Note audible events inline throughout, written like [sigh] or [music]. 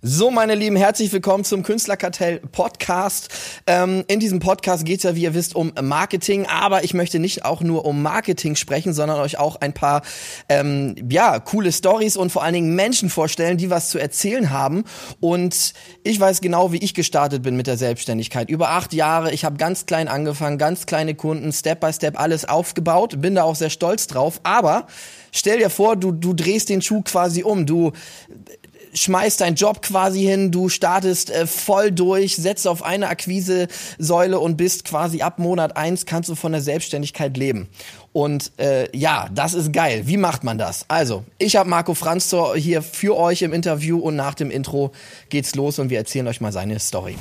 So, meine Lieben, herzlich willkommen zum Künstlerkartell Podcast. Ähm, in diesem Podcast geht es ja, wie ihr wisst, um Marketing, aber ich möchte nicht auch nur um Marketing sprechen, sondern euch auch ein paar ähm, ja coole Stories und vor allen Dingen Menschen vorstellen, die was zu erzählen haben. Und ich weiß genau, wie ich gestartet bin mit der Selbstständigkeit. Über acht Jahre, ich habe ganz klein angefangen, ganz kleine Kunden, Step by Step alles aufgebaut, bin da auch sehr stolz drauf. Aber stell dir vor, du du drehst den Schuh quasi um, du schmeißt deinen Job quasi hin, du startest äh, voll durch, setzt auf eine Akquise-Säule und bist quasi ab Monat eins kannst du von der Selbstständigkeit leben. Und äh, ja, das ist geil. Wie macht man das? Also, ich habe Marco Franz hier für euch im Interview und nach dem Intro geht's los und wir erzählen euch mal seine Story.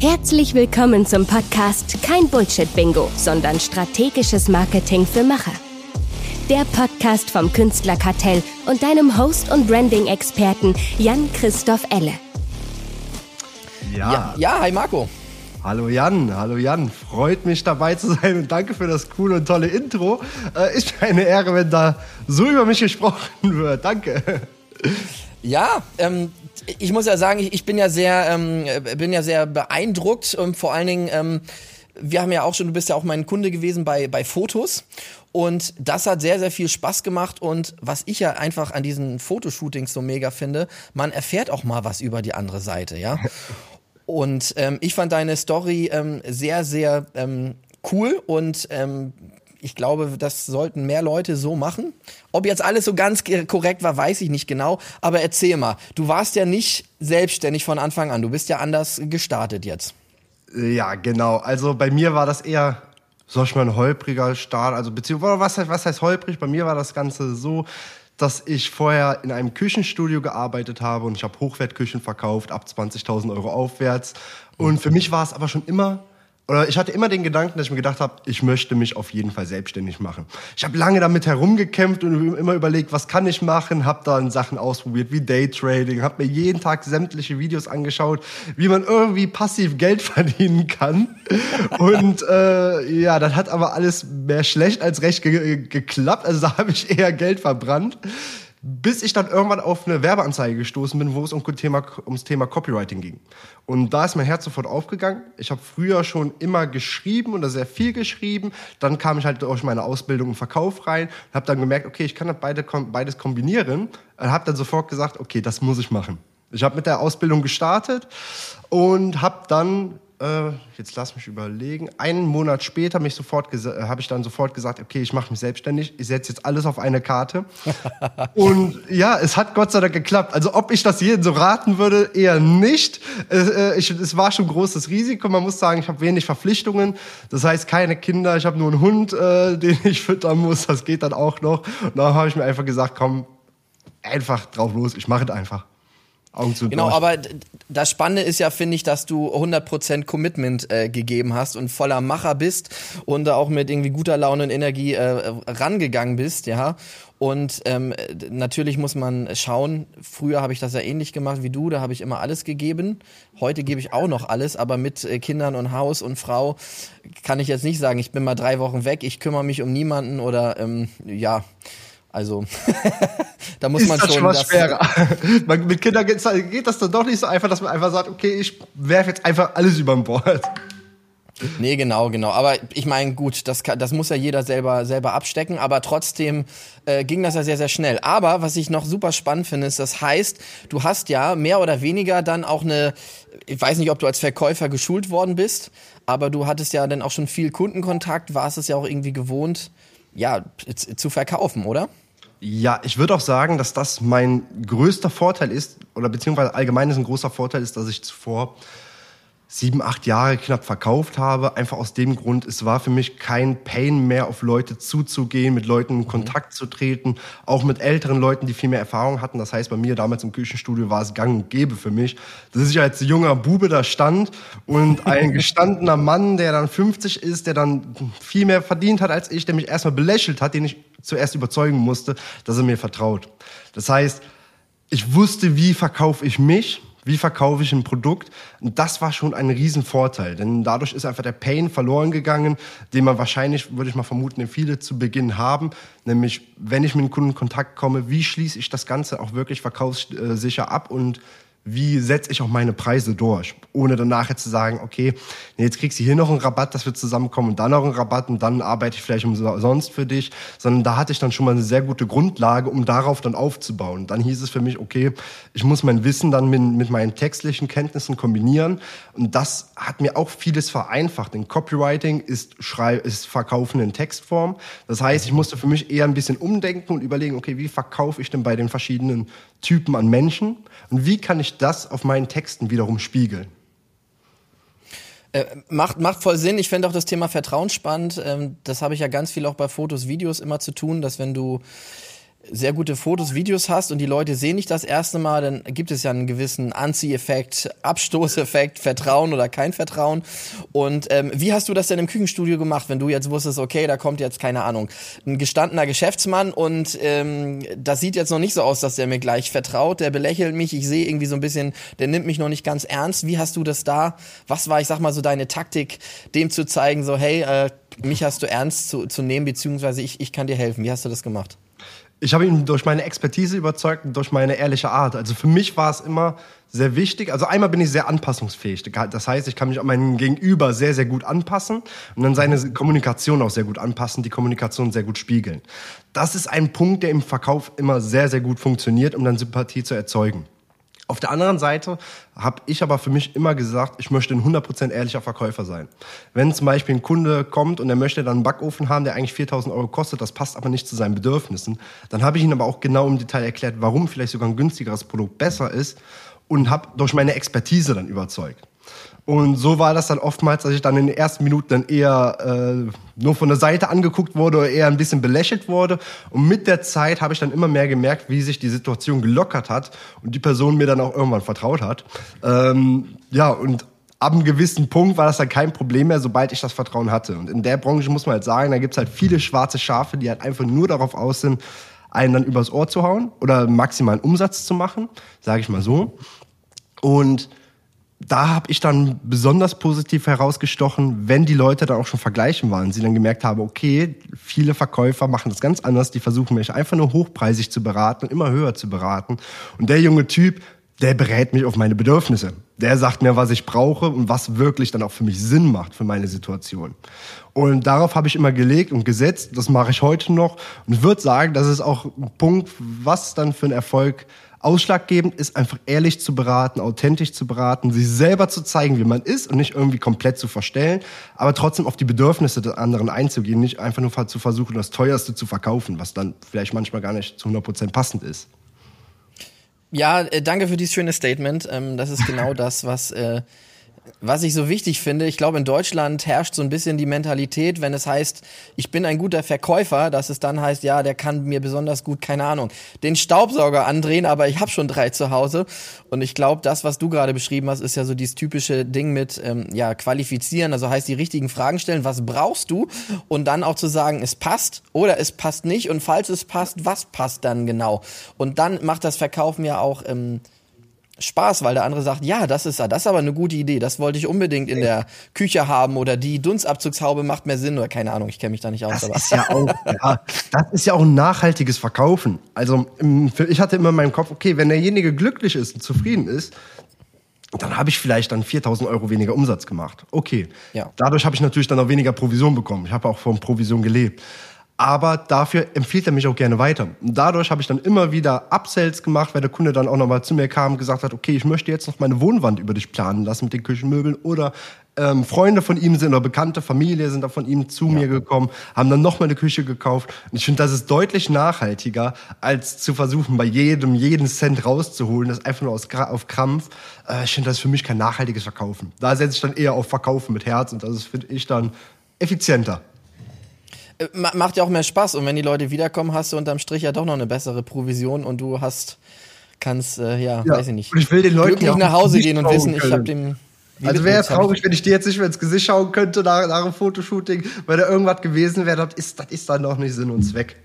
Herzlich willkommen zum Podcast Kein Bullshit-Bingo, sondern strategisches Marketing für Macher der Podcast vom Künstlerkartell und deinem Host und Branding-Experten Jan-Christoph Elle. Ja. ja. Ja, hi Marco. Hallo Jan, hallo Jan. Freut mich dabei zu sein und danke für das coole und tolle Intro. Äh, ist mir eine Ehre, wenn da so über mich gesprochen wird. Danke. Ja, ähm, ich muss ja sagen, ich, ich bin ja sehr, ähm, bin ja sehr beeindruckt und vor allen Dingen, ähm, wir haben ja auch schon, du bist ja auch mein Kunde gewesen bei, bei Fotos und das hat sehr, sehr viel Spaß gemacht. Und was ich ja einfach an diesen Fotoshootings so mega finde, man erfährt auch mal was über die andere Seite, ja. [laughs] Und ähm, ich fand deine Story ähm, sehr, sehr ähm, cool und ähm, ich glaube, das sollten mehr Leute so machen. Ob jetzt alles so ganz korrekt war, weiß ich nicht genau. Aber erzähl mal, du warst ja nicht selbstständig von Anfang an. Du bist ja anders gestartet jetzt. Ja, genau. Also bei mir war das eher sag ich mal, ein holpriger Start. Also beziehungsweise was heißt, was heißt holprig? Bei mir war das Ganze so, dass ich vorher in einem Küchenstudio gearbeitet habe und ich habe Hochwertküchen verkauft, ab 20.000 Euro aufwärts. Und für mich war es aber schon immer oder ich hatte immer den Gedanken, dass ich mir gedacht habe, ich möchte mich auf jeden Fall selbstständig machen. Ich habe lange damit herumgekämpft und immer überlegt, was kann ich machen, habe dann Sachen ausprobiert wie Daytrading, habe mir jeden Tag sämtliche Videos angeschaut, wie man irgendwie passiv Geld [laughs] verdienen kann. Und äh, ja, das hat aber alles mehr schlecht als recht ge geklappt. Also da habe ich eher Geld verbrannt bis ich dann irgendwann auf eine Werbeanzeige gestoßen bin, wo es um Thema, ums Thema Copywriting ging. Und da ist mein Herz sofort aufgegangen. Ich habe früher schon immer geschrieben oder sehr viel geschrieben. Dann kam ich halt durch meine Ausbildung im Verkauf rein und habe dann gemerkt, okay, ich kann das beide, beides kombinieren. Und habe dann sofort gesagt, okay, das muss ich machen. Ich habe mit der Ausbildung gestartet und habe dann äh, jetzt lass mich überlegen, einen Monat später mich sofort äh, habe ich dann sofort gesagt, okay, ich mache mich selbstständig, ich setze jetzt alles auf eine Karte. [laughs] und ja, es hat Gott sei Dank geklappt. Also ob ich das jedem so raten würde, eher nicht. Äh, ich, es war schon großes Risiko. Man muss sagen, ich habe wenig Verpflichtungen. Das heißt, keine Kinder, ich habe nur einen Hund, äh, [laughs] den ich füttern muss. Das geht dann auch noch. Und da habe ich mir einfach gesagt, komm, einfach drauf los, ich mache es einfach. Augen zu Genau, aber das Spannende ist ja, finde ich, dass du 100% Commitment äh, gegeben hast und voller Macher bist und auch mit irgendwie guter Laune und Energie äh, rangegangen bist, ja. Und ähm, natürlich muss man schauen, früher habe ich das ja ähnlich gemacht wie du, da habe ich immer alles gegeben. Heute gebe ich auch noch alles, aber mit äh, Kindern und Haus und Frau kann ich jetzt nicht sagen, ich bin mal drei Wochen weg, ich kümmere mich um niemanden oder ähm, ja also [laughs] da muss ist man das schon. Das schwerer. [laughs] mit Kindern geht das dann doch nicht so einfach, dass man einfach sagt, okay, ich werfe jetzt einfach alles über Bord. Nee, genau, genau. Aber ich meine, gut, das, kann, das muss ja jeder selber, selber abstecken, aber trotzdem äh, ging das ja sehr, sehr schnell. Aber was ich noch super spannend finde, ist, das heißt, du hast ja mehr oder weniger dann auch eine, ich weiß nicht, ob du als Verkäufer geschult worden bist, aber du hattest ja dann auch schon viel Kundenkontakt, warst es ja auch irgendwie gewohnt, ja, zu verkaufen, oder? Ja, ich würde auch sagen, dass das mein größter Vorteil ist, oder beziehungsweise allgemein ist ein großer Vorteil ist, dass ich zuvor sieben, acht Jahre knapp verkauft habe. Einfach aus dem Grund, es war für mich kein Pain mehr, auf Leute zuzugehen, mit Leuten in mhm. Kontakt zu treten, auch mit älteren Leuten, die viel mehr Erfahrung hatten. Das heißt, bei mir damals im Küchenstudio war es gang und gäbe für mich, dass ich als junger Bube da stand und ein [laughs] gestandener Mann, der dann 50 ist, der dann viel mehr verdient hat als ich, der mich erstmal belächelt hat, den ich zuerst überzeugen musste, dass er mir vertraut. Das heißt, ich wusste, wie verkaufe ich mich, wie verkaufe ich ein Produkt? Und das war schon ein Riesenvorteil, denn dadurch ist einfach der Pain verloren gegangen, den man wahrscheinlich, würde ich mal vermuten, viele zu Beginn haben. Nämlich, wenn ich mit einem Kunden in Kontakt komme, wie schließe ich das Ganze auch wirklich verkaufssicher ab und wie setze ich auch meine Preise durch, ohne danach jetzt zu sagen, okay, jetzt kriegst du hier noch einen Rabatt, dass wir zusammenkommen und dann noch einen Rabatt und dann arbeite ich vielleicht umsonst für dich, sondern da hatte ich dann schon mal eine sehr gute Grundlage, um darauf dann aufzubauen. Dann hieß es für mich, okay, ich muss mein Wissen dann mit, mit meinen textlichen Kenntnissen kombinieren und das hat mir auch vieles vereinfacht, denn Copywriting ist, Schrei ist Verkaufen in Textform. Das heißt, ich musste für mich eher ein bisschen umdenken und überlegen, okay, wie verkaufe ich denn bei den verschiedenen Typen an Menschen und wie kann ich das auf meinen Texten wiederum spiegeln? Äh, macht, macht voll Sinn. Ich finde auch das Thema Vertrauen spannend. Ähm, das habe ich ja ganz viel auch bei Fotos, Videos immer zu tun, dass wenn du sehr gute Fotos, Videos hast und die Leute sehen dich das erste Mal, dann gibt es ja einen gewissen Anzieheffekt, Abstoßeffekt, Vertrauen oder kein Vertrauen. Und ähm, wie hast du das denn im Küchenstudio gemacht, wenn du jetzt wusstest, okay, da kommt jetzt keine Ahnung, ein gestandener Geschäftsmann und ähm, das sieht jetzt noch nicht so aus, dass der mir gleich vertraut, der belächelt mich, ich sehe irgendwie so ein bisschen, der nimmt mich noch nicht ganz ernst. Wie hast du das da? Was war, ich sag mal so deine Taktik, dem zu zeigen, so hey, äh, mich hast du ernst zu, zu nehmen, beziehungsweise ich, ich kann dir helfen. Wie hast du das gemacht? Ich habe ihn durch meine Expertise überzeugt und durch meine ehrliche Art. Also für mich war es immer sehr wichtig. Also einmal bin ich sehr anpassungsfähig. Das heißt, ich kann mich an meinen Gegenüber sehr, sehr gut anpassen und dann seine Kommunikation auch sehr gut anpassen, die Kommunikation sehr gut spiegeln. Das ist ein Punkt, der im Verkauf immer sehr, sehr gut funktioniert, um dann Sympathie zu erzeugen. Auf der anderen Seite habe ich aber für mich immer gesagt, ich möchte ein 100% ehrlicher Verkäufer sein. Wenn zum Beispiel ein Kunde kommt und er möchte dann einen Backofen haben, der eigentlich 4000 Euro kostet, das passt aber nicht zu seinen Bedürfnissen, dann habe ich ihm aber auch genau im Detail erklärt, warum vielleicht sogar ein günstigeres Produkt besser ist und habe durch meine Expertise dann überzeugt. Und so war das dann oftmals, dass ich dann in den ersten Minuten dann eher äh, nur von der Seite angeguckt wurde oder eher ein bisschen belächelt wurde. Und mit der Zeit habe ich dann immer mehr gemerkt, wie sich die Situation gelockert hat und die Person mir dann auch irgendwann vertraut hat. Ähm, ja, und ab einem gewissen Punkt war das dann kein Problem mehr, sobald ich das Vertrauen hatte. Und in der Branche muss man halt sagen, da gibt's halt viele schwarze Schafe, die halt einfach nur darauf aus sind, einen dann übers Ohr zu hauen oder maximalen Umsatz zu machen, sage ich mal so. Und da habe ich dann besonders positiv herausgestochen, wenn die Leute dann auch schon vergleichen waren. Sie dann gemerkt haben, okay, viele Verkäufer machen das ganz anders. Die versuchen mich einfach nur hochpreisig zu beraten und immer höher zu beraten. Und der junge Typ, der berät mich auf meine Bedürfnisse. Der sagt mir, was ich brauche und was wirklich dann auch für mich Sinn macht für meine Situation. Und darauf habe ich immer gelegt und gesetzt. Das mache ich heute noch. Und würde sagen, das ist auch ein Punkt, was dann für einen Erfolg Ausschlaggebend ist einfach ehrlich zu beraten, authentisch zu beraten, sich selber zu zeigen, wie man ist und nicht irgendwie komplett zu verstellen, aber trotzdem auf die Bedürfnisse des anderen einzugehen, nicht einfach nur zu versuchen, das teuerste zu verkaufen, was dann vielleicht manchmal gar nicht zu 100 Prozent passend ist. Ja, äh, danke für dieses schöne Statement. Ähm, das ist genau [laughs] das, was äh, was ich so wichtig finde, ich glaube, in Deutschland herrscht so ein bisschen die Mentalität, wenn es heißt, ich bin ein guter Verkäufer, dass es dann heißt, ja, der kann mir besonders gut, keine Ahnung, den Staubsauger andrehen, aber ich habe schon drei zu Hause. Und ich glaube, das, was du gerade beschrieben hast, ist ja so dieses typische Ding mit ähm, ja qualifizieren, also heißt die richtigen Fragen stellen, was brauchst du? Und dann auch zu sagen, es passt oder es passt nicht. Und falls es passt, was passt dann genau? Und dann macht das Verkaufen ja auch ähm, Spaß, weil der andere sagt, ja, das ist das ist aber eine gute Idee, das wollte ich unbedingt in der Küche haben oder die Dunstabzugshaube macht mehr Sinn oder keine Ahnung, ich kenne mich da nicht aus. Das aber. ist ja auch, ja, das ist ja auch ein nachhaltiges Verkaufen. Also ich hatte immer in meinem Kopf, okay, wenn derjenige glücklich ist und zufrieden ist, dann habe ich vielleicht dann 4000 Euro weniger Umsatz gemacht. Okay. Ja. Dadurch habe ich natürlich dann auch weniger Provision bekommen. Ich habe auch von Provision gelebt aber dafür empfiehlt er mich auch gerne weiter. Und dadurch habe ich dann immer wieder Upsells gemacht, weil der Kunde dann auch nochmal zu mir kam und gesagt hat, okay, ich möchte jetzt noch meine Wohnwand über dich planen lassen mit den Küchenmöbeln oder ähm, Freunde von ihm sind oder bekannte Familie sind da von ihm zu ja. mir gekommen, haben dann nochmal eine Küche gekauft. Und ich finde, das ist deutlich nachhaltiger, als zu versuchen, bei jedem jeden Cent rauszuholen, das einfach nur aus, auf Krampf. Äh, ich finde, das ist für mich kein nachhaltiges Verkaufen. Da setze ich dann eher auf Verkaufen mit Herz und das ist, finde ich, dann effizienter. Macht ja auch mehr Spaß und wenn die Leute wiederkommen, hast du unterm Strich ja doch noch eine bessere Provision und du hast kannst äh, ja, ja, weiß ich nicht. Und ich will den Leuten glücklich nach Hause gehen und wissen, können. ich habe dem also wäre es traurig, wenn ich dir jetzt nicht mehr ins Gesicht schauen könnte nach, nach einem Fotoshooting, weil da irgendwas gewesen wäre, das ist, das ist dann noch nicht Sinn und Zweck.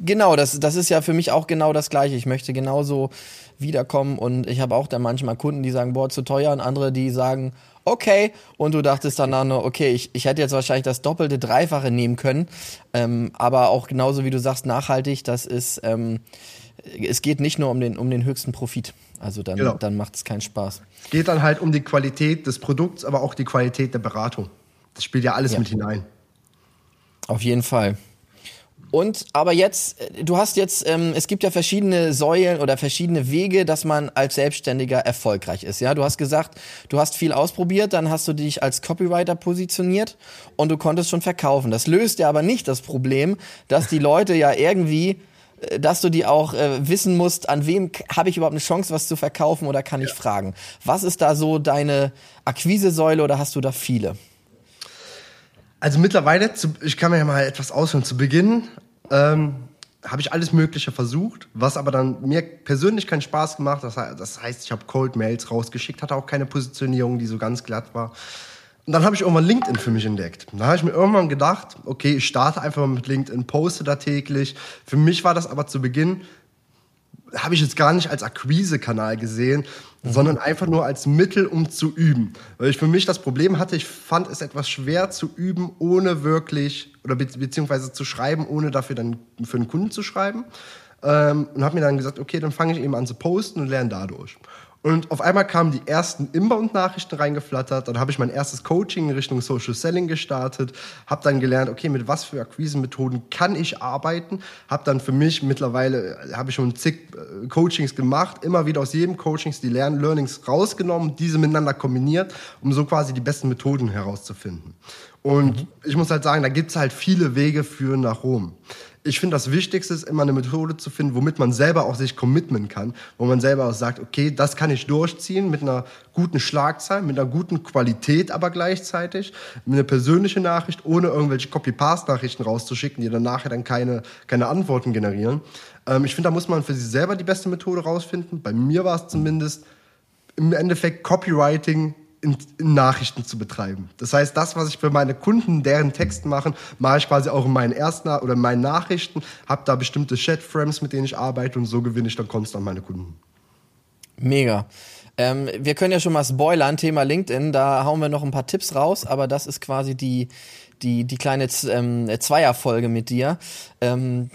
Genau, das, das ist ja für mich auch genau das Gleiche. Ich möchte genauso wiederkommen und ich habe auch da manchmal Kunden, die sagen, boah, zu teuer und andere, die sagen, okay. Und du dachtest dann nur, okay, ich, ich hätte jetzt wahrscheinlich das doppelte, dreifache nehmen können. Ähm, aber auch genauso wie du sagst, nachhaltig, das ist, ähm, es geht nicht nur um den, um den höchsten Profit. Also dann, genau. dann macht es keinen Spaß. Es geht dann halt um die Qualität des Produkts, aber auch die Qualität der Beratung. Das spielt ja alles ja. mit hinein. Auf jeden Fall. Und aber jetzt, du hast jetzt, ähm, es gibt ja verschiedene Säulen oder verschiedene Wege, dass man als Selbstständiger erfolgreich ist. Ja, du hast gesagt, du hast viel ausprobiert, dann hast du dich als Copywriter positioniert und du konntest schon verkaufen. Das löst ja aber nicht das Problem, dass die Leute ja irgendwie äh, dass du die auch äh, wissen musst, an wem habe ich überhaupt eine Chance, was zu verkaufen oder kann ich fragen. Was ist da so deine Akquisesäule oder hast du da viele? Also mittlerweile, ich kann mir ja mal etwas ausholen. Zu Beginn ähm, habe ich alles Mögliche versucht, was aber dann mir persönlich keinen Spaß gemacht. Das, das heißt, ich habe Cold Mails rausgeschickt, hatte auch keine Positionierung, die so ganz glatt war. Und dann habe ich irgendwann LinkedIn für mich entdeckt. Da habe ich mir irgendwann gedacht, okay, ich starte einfach mal mit LinkedIn, poste da täglich. Für mich war das aber zu Beginn habe ich jetzt gar nicht als Akquise-Kanal gesehen, mhm. sondern einfach nur als Mittel, um zu üben. Weil ich für mich das Problem hatte, ich fand es etwas schwer zu üben, ohne wirklich, oder be beziehungsweise zu schreiben, ohne dafür dann für einen Kunden zu schreiben. Ähm, und habe mir dann gesagt, okay, dann fange ich eben an zu posten und lerne dadurch. Und auf einmal kamen die ersten Inbound-Nachrichten reingeflattert. Dann habe ich mein erstes Coaching in Richtung Social Selling gestartet. Habe dann gelernt, okay, mit was für Akquise-Methoden kann ich arbeiten. Habe dann für mich mittlerweile, äh, habe ich schon zig äh, Coachings gemacht, immer wieder aus jedem Coachings die Lern Learnings rausgenommen, diese miteinander kombiniert, um so quasi die besten Methoden herauszufinden. Und mhm. ich muss halt sagen, da gibt es halt viele Wege für nach Rom ich finde, das Wichtigste ist immer eine Methode zu finden, womit man selber auch sich commitmen kann, wo man selber auch sagt, okay, das kann ich durchziehen mit einer guten Schlagzahl, mit einer guten Qualität aber gleichzeitig, mit einer persönlichen Nachricht, ohne irgendwelche Copy-Paste-Nachrichten rauszuschicken, die dann nachher dann keine, keine Antworten generieren. Ähm, ich finde, da muss man für sich selber die beste Methode rausfinden. Bei mir war es zumindest im Endeffekt Copywriting in, in, Nachrichten zu betreiben. Das heißt, das, was ich für meine Kunden, deren Texten machen, mache ich quasi auch in meinen ersten oder in meinen Nachrichten, habe da bestimmte Chat-Frames, mit denen ich arbeite und so gewinne ich dann konstant meine Kunden. Mega. Ähm, wir können ja schon mal spoilern, Thema LinkedIn, da hauen wir noch ein paar Tipps raus, aber das ist quasi die, die, die kleine ähm, Zweierfolge mit dir. Ähm,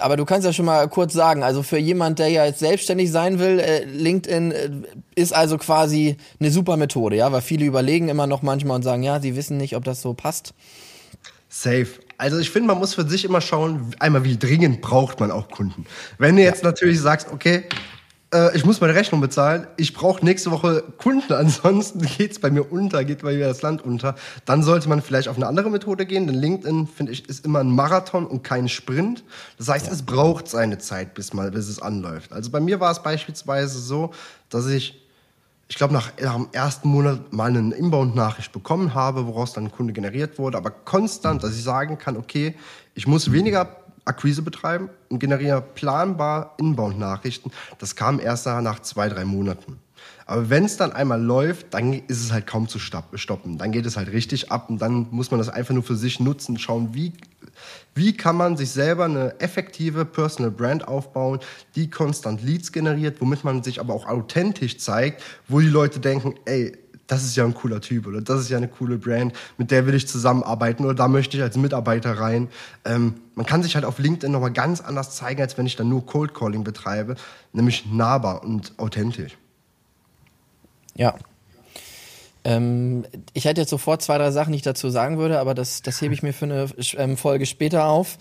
aber du kannst ja schon mal kurz sagen, also für jemand, der ja jetzt selbstständig sein will, äh, LinkedIn äh, ist also quasi eine super Methode, ja, weil viele überlegen immer noch manchmal und sagen, ja, sie wissen nicht, ob das so passt. Safe. Also ich finde, man muss für sich immer schauen, einmal wie dringend braucht man auch Kunden. Wenn du jetzt ja. natürlich sagst, okay, äh, ich muss meine Rechnung bezahlen, ich brauche nächste Woche Kunden, [laughs] ansonsten geht's bei mir unter, geht bei mir das Land unter. Dann sollte man vielleicht auf eine andere Methode gehen, denn LinkedIn, finde ich, ist immer ein Marathon und kein Sprint. Das heißt, ja. es braucht seine Zeit, bis, mal, bis es anläuft. Also bei mir war es beispielsweise so, dass ich ich glaube, nach, nach dem ersten Monat mal eine Inbound-Nachricht bekommen habe, woraus dann ein Kunde generiert wurde, aber konstant, dass ich sagen kann, okay, ich muss weniger Akquise betreiben und generiere planbar Inbound-Nachrichten. Das kam erst nach zwei, drei Monaten. Aber wenn es dann einmal läuft, dann ist es halt kaum zu stoppen. Dann geht es halt richtig ab und dann muss man das einfach nur für sich nutzen, schauen, wie, wie kann man sich selber eine effektive Personal Brand aufbauen, die konstant Leads generiert, womit man sich aber auch authentisch zeigt, wo die Leute denken, ey, das ist ja ein cooler Typ oder das ist ja eine coole Brand, mit der will ich zusammenarbeiten oder da möchte ich als Mitarbeiter rein. Ähm, man kann sich halt auf LinkedIn nochmal ganz anders zeigen, als wenn ich dann nur Cold Calling betreibe, nämlich nahbar und authentisch. Ja. Ähm, ich hätte jetzt sofort zwei, drei Sachen, die ich dazu sagen würde, aber das, das hebe ich mir für eine ähm, Folge später auf.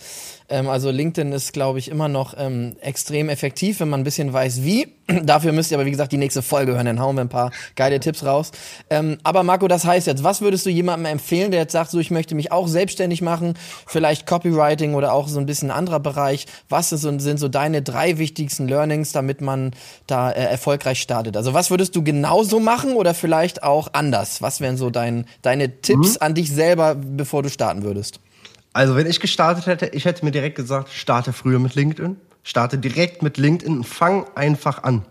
Ähm, also LinkedIn ist, glaube ich, immer noch ähm, extrem effektiv, wenn man ein bisschen weiß, wie. [clears throat] Dafür müsst ihr aber, wie gesagt, die nächste Folge hören, dann hauen wir ein paar geile Tipps raus. Ähm, aber Marco, das heißt jetzt, was würdest du jemandem empfehlen, der jetzt sagt, so ich möchte mich auch selbstständig machen, vielleicht Copywriting oder auch so ein bisschen anderer Bereich. Was sind, sind so deine drei wichtigsten Learnings, damit man da äh, erfolgreich startet? Also was würdest du genauso machen oder vielleicht auch anders? Was wären so dein, deine Tipps mhm. an dich selber, bevor du starten würdest? Also wenn ich gestartet hätte, ich hätte mir direkt gesagt, starte früher mit LinkedIn. Starte direkt mit LinkedIn und fang einfach an.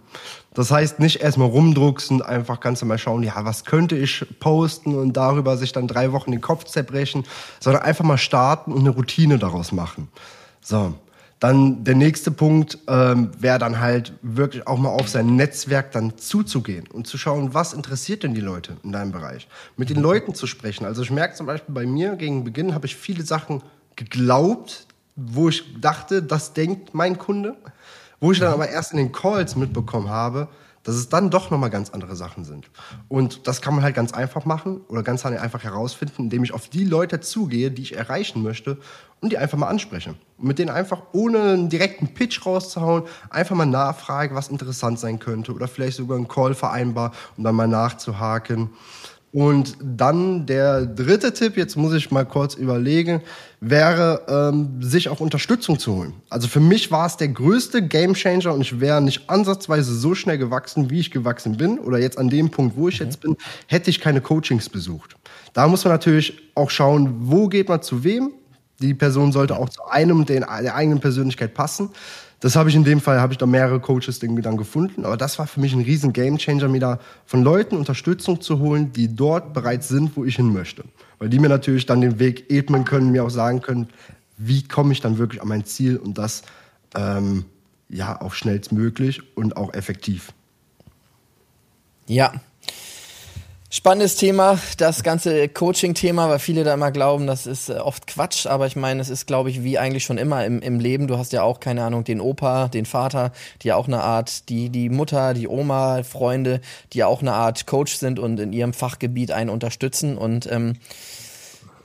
Das heißt, nicht erstmal rumdrucksen, einfach ganz normal schauen, ja, was könnte ich posten und darüber sich dann drei Wochen den Kopf zerbrechen, sondern einfach mal starten und eine Routine daraus machen. So. Dann der nächste Punkt ähm, wäre dann halt wirklich auch mal auf sein Netzwerk dann zuzugehen und zu schauen, was interessiert denn die Leute in deinem Bereich. Mit den Leuten zu sprechen. Also ich merke zum Beispiel bei mir, gegen Beginn habe ich viele Sachen geglaubt, wo ich dachte, das denkt mein Kunde, Wo ich dann aber erst in den Calls mitbekommen habe, dass es dann doch nochmal ganz andere Sachen sind. Und das kann man halt ganz einfach machen oder ganz einfach herausfinden, indem ich auf die Leute zugehe, die ich erreichen möchte und die einfach mal anspreche. Und mit denen einfach ohne einen direkten Pitch rauszuhauen, einfach mal nachfrage, was interessant sein könnte oder vielleicht sogar einen Call vereinbar, um dann mal nachzuhaken. Und dann der dritte Tipp, jetzt muss ich mal kurz überlegen, wäre, ähm, sich auch Unterstützung zu holen. Also für mich war es der größte Gamechanger und ich wäre nicht ansatzweise so schnell gewachsen, wie ich gewachsen bin, oder jetzt an dem Punkt, wo ich jetzt bin, hätte ich keine Coachings besucht. Da muss man natürlich auch schauen, wo geht man zu wem. Die Person sollte auch zu einem der, der eigenen Persönlichkeit passen das habe ich in dem Fall, habe ich da mehrere Coaches dann gefunden. Aber das war für mich ein riesen Gamechanger, mir da von Leuten Unterstützung zu holen, die dort bereits sind, wo ich hin möchte. Weil die mir natürlich dann den Weg ebnen können, mir auch sagen können, wie komme ich dann wirklich an mein Ziel und das ähm, ja auch schnellstmöglich und auch effektiv. Ja, Spannendes Thema, das ganze Coaching-Thema, weil viele da immer glauben, das ist äh, oft Quatsch, aber ich meine, es ist, glaube ich, wie eigentlich schon immer im, im Leben. Du hast ja auch, keine Ahnung, den Opa, den Vater, die ja auch eine Art, die, die Mutter, die Oma, Freunde, die ja auch eine Art Coach sind und in ihrem Fachgebiet einen unterstützen und ähm, ähm,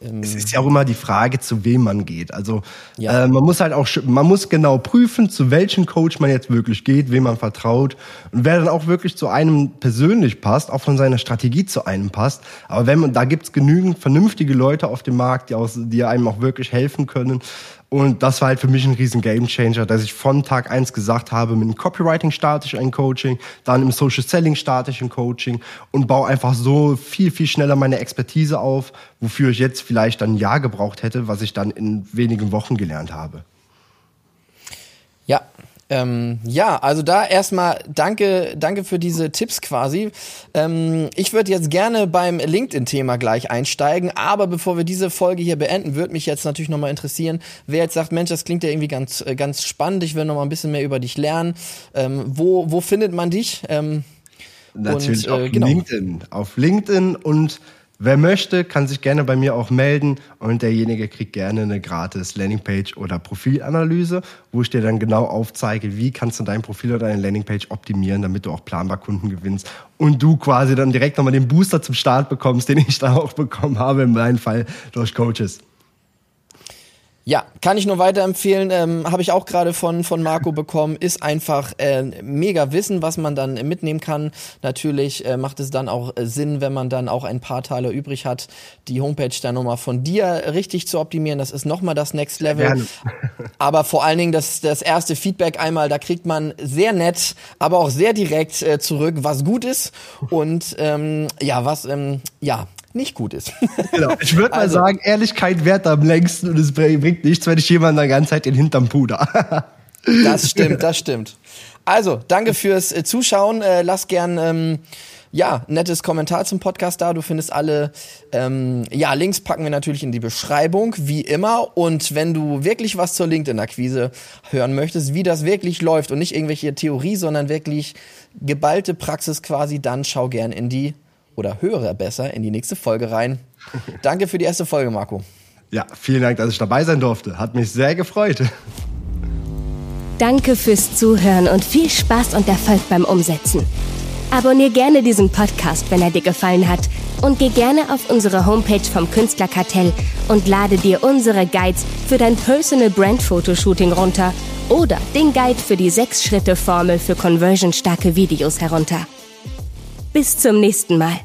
es ist ja auch immer die Frage, zu wem man geht. Also ja. äh, man muss halt auch, man muss genau prüfen, zu welchem Coach man jetzt wirklich geht, wem man vertraut und wer dann auch wirklich zu einem persönlich passt, auch von seiner Strategie zu einem passt. Aber wenn man, da gibt's genügend vernünftige Leute auf dem Markt, die, aus, die einem auch wirklich helfen können. Und das war halt für mich ein riesen Gamechanger, dass ich von Tag eins gesagt habe, mit dem Copywriting starte ich ein Coaching, dann im Social Selling starte ich ein Coaching und baue einfach so viel, viel schneller meine Expertise auf, wofür ich jetzt vielleicht dann ein Jahr gebraucht hätte, was ich dann in wenigen Wochen gelernt habe. Ja, ähm, ja, also da erstmal danke, danke für diese Tipps quasi. Ähm, ich würde jetzt gerne beim LinkedIn-Thema gleich einsteigen, aber bevor wir diese Folge hier beenden, würde mich jetzt natürlich nochmal interessieren, wer jetzt sagt, Mensch, das klingt ja irgendwie ganz, äh, ganz spannend, ich will nochmal ein bisschen mehr über dich lernen. Ähm, wo, wo findet man dich? Ähm, Natürlich und, äh, auf genau. LinkedIn. Auf LinkedIn und Wer möchte, kann sich gerne bei mir auch melden und derjenige kriegt gerne eine gratis Landingpage oder Profilanalyse, wo ich dir dann genau aufzeige, wie kannst du dein Profil oder deine Landingpage optimieren, damit du auch planbar Kunden gewinnst und du quasi dann direkt nochmal den Booster zum Start bekommst, den ich da auch bekommen habe, in meinem Fall durch Coaches. Ja, kann ich nur weiterempfehlen. Ähm, Habe ich auch gerade von, von Marco bekommen. Ist einfach äh, mega Wissen, was man dann mitnehmen kann. Natürlich äh, macht es dann auch äh, Sinn, wenn man dann auch ein paar Teile übrig hat, die Homepage dann nochmal von dir richtig zu optimieren. Das ist nochmal das Next Level. [laughs] aber vor allen Dingen das, das erste Feedback einmal, da kriegt man sehr nett, aber auch sehr direkt äh, zurück, was gut ist und ähm, ja, was ähm, ja nicht gut ist. [laughs] Genau. Ich würde mal also, sagen, Ehrlichkeit wert am längsten und es bringt nichts, wenn ich jemand die ganze Zeit den Hinterm puder. [laughs] das [laughs] stimmt, das stimmt. Also, danke fürs äh, Zuschauen. Äh, lass gern ähm, ja, nettes Kommentar zum Podcast da. Du findest alle ähm, ja, Links packen wir natürlich in die Beschreibung, wie immer. Und wenn du wirklich was zur LinkedIn-Akquise hören möchtest, wie das wirklich läuft und nicht irgendwelche Theorie, sondern wirklich geballte Praxis quasi, dann schau gern in die oder höre besser in die nächste Folge rein. [laughs] Danke für die erste Folge, Marco. Ja, vielen Dank, dass ich dabei sein durfte. Hat mich sehr gefreut. Danke fürs Zuhören und viel Spaß und Erfolg beim Umsetzen. Abonnier gerne diesen Podcast, wenn er dir gefallen hat und geh gerne auf unsere Homepage vom Künstlerkartell und lade dir unsere Guides für dein Personal Brand Fotoshooting runter oder den Guide für die 6-Schritte-Formel für conversionstarke Videos herunter. Bis zum nächsten Mal.